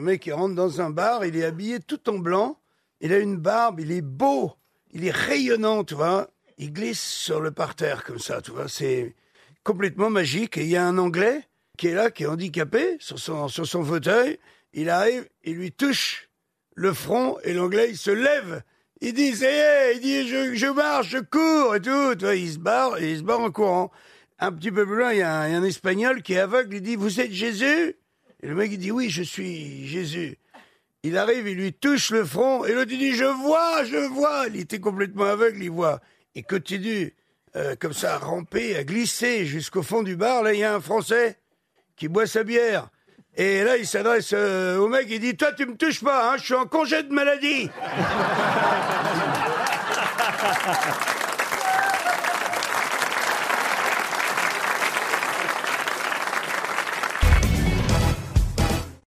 mec qui rentre dans un bar, il est habillé tout en blanc, il a une barbe, il est beau, il est rayonnant, tu vois. Il glisse sur le parterre comme ça, tu vois. C'est complètement magique. Et il y a un Anglais qui est là, qui est handicapé sur son, sur son fauteuil. Il arrive, il lui touche le front et l'Anglais, il se lève. Il dit, ça y est, il dit, je, je marche, je cours et tout. Tu vois, il se barre et il se barre en courant. Un petit peu plus loin, un, il y a un Espagnol qui est aveugle. Il dit, vous êtes Jésus? Et le mec, il dit, oui, je suis Jésus. Il arrive, il lui touche le front et l'autre, il dit, je vois, je vois. Il était complètement aveugle, il voit. Il continue euh, comme ça à ramper, à glisser jusqu'au fond du bar. Là, il y a un Français qui boit sa bière. Et là, il s'adresse euh, au mec, il dit, toi, tu me touches pas, hein, je suis en congé de maladie.